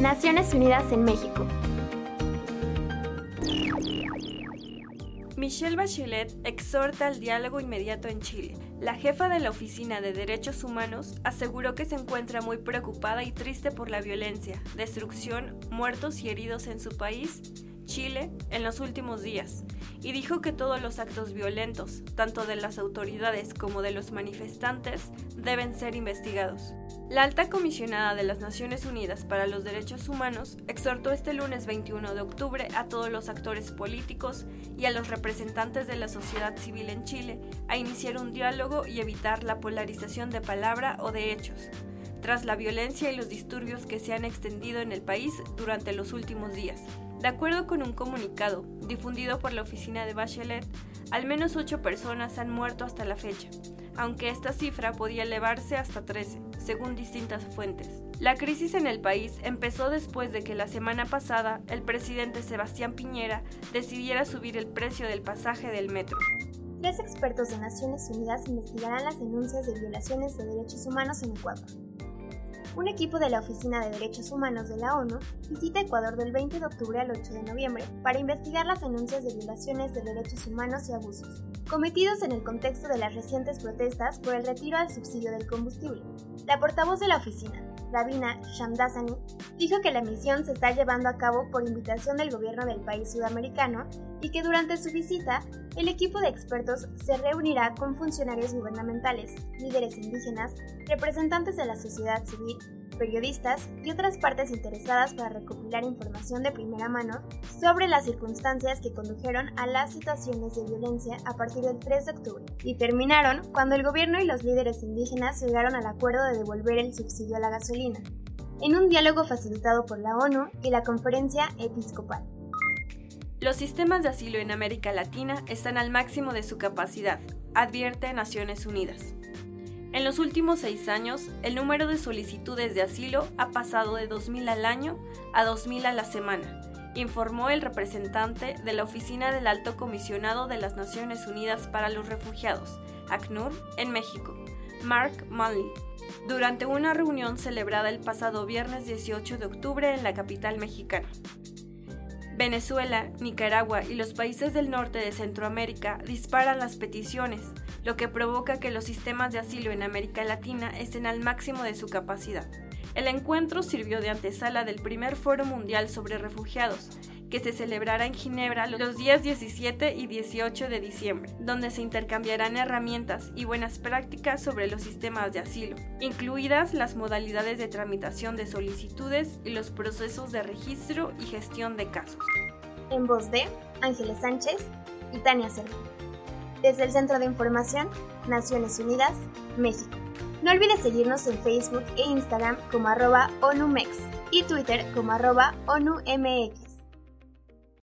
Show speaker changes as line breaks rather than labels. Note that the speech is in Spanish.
Naciones Unidas en México.
Michelle Bachelet exhorta al diálogo inmediato en Chile. La jefa de la Oficina de Derechos Humanos aseguró que se encuentra muy preocupada y triste por la violencia, destrucción, muertos y heridos en su país Chile en los últimos días y dijo que todos los actos violentos, tanto de las autoridades como de los manifestantes, deben ser investigados. La alta comisionada de las Naciones Unidas para los Derechos Humanos exhortó este lunes 21 de octubre a todos los actores políticos y a los representantes de la sociedad civil en Chile a iniciar un diálogo y evitar la polarización de palabra o de hechos, tras la violencia y los disturbios que se han extendido en el país durante los últimos días. De acuerdo con un comunicado difundido por la oficina de Bachelet, al menos 8 personas han muerto hasta la fecha, aunque esta cifra podía elevarse hasta 13, según distintas fuentes. La crisis en el país empezó después de que la semana pasada el presidente Sebastián Piñera decidiera subir el precio del pasaje del metro.
Tres expertos de Naciones Unidas investigarán las denuncias de violaciones de derechos humanos en Ecuador un equipo de la Oficina de Derechos Humanos de la ONU visita Ecuador del 20 de octubre al 8 de noviembre para investigar las denuncias de violaciones de derechos humanos y abusos, cometidos en el contexto de las recientes protestas por el retiro del subsidio del combustible. La portavoz de la oficina, Rabina Shamdasani, dijo que la misión se está llevando a cabo por invitación del gobierno del país sudamericano y que durante su visita, el equipo de expertos se reunirá con funcionarios gubernamentales, líderes indígenas, representantes de la sociedad civil, periodistas y otras partes interesadas para recopilar información de primera mano sobre las circunstancias que condujeron a las situaciones de violencia a partir del 3 de octubre y terminaron cuando el gobierno y los líderes indígenas llegaron al acuerdo de devolver el subsidio a la gasolina, en un diálogo facilitado por la ONU y la Conferencia Episcopal.
Los sistemas de asilo en América Latina están al máximo de su capacidad, advierte Naciones Unidas. En los últimos seis años, el número de solicitudes de asilo ha pasado de 2.000 al año a 2.000 a la semana, informó el representante de la Oficina del Alto Comisionado de las Naciones Unidas para los Refugiados, ACNUR, en México, Mark Mullin, durante una reunión celebrada el pasado viernes 18 de octubre en la capital mexicana. Venezuela, Nicaragua y los países del norte de Centroamérica disparan las peticiones, lo que provoca que los sistemas de asilo en América Latina estén al máximo de su capacidad. El encuentro sirvió de antesala del primer Foro Mundial sobre Refugiados, que se celebrará en Ginebra los días 17 y 18 de diciembre, donde se intercambiarán herramientas y buenas prácticas sobre los sistemas de asilo, incluidas las modalidades de tramitación de solicitudes y los procesos de registro y gestión de casos.
En voz de Ángeles Sánchez y Tania Cerda. Desde el Centro de Información, Naciones Unidas, México. No olvides seguirnos en Facebook e Instagram como arroba ONUMEX y Twitter como arroba ONUMX.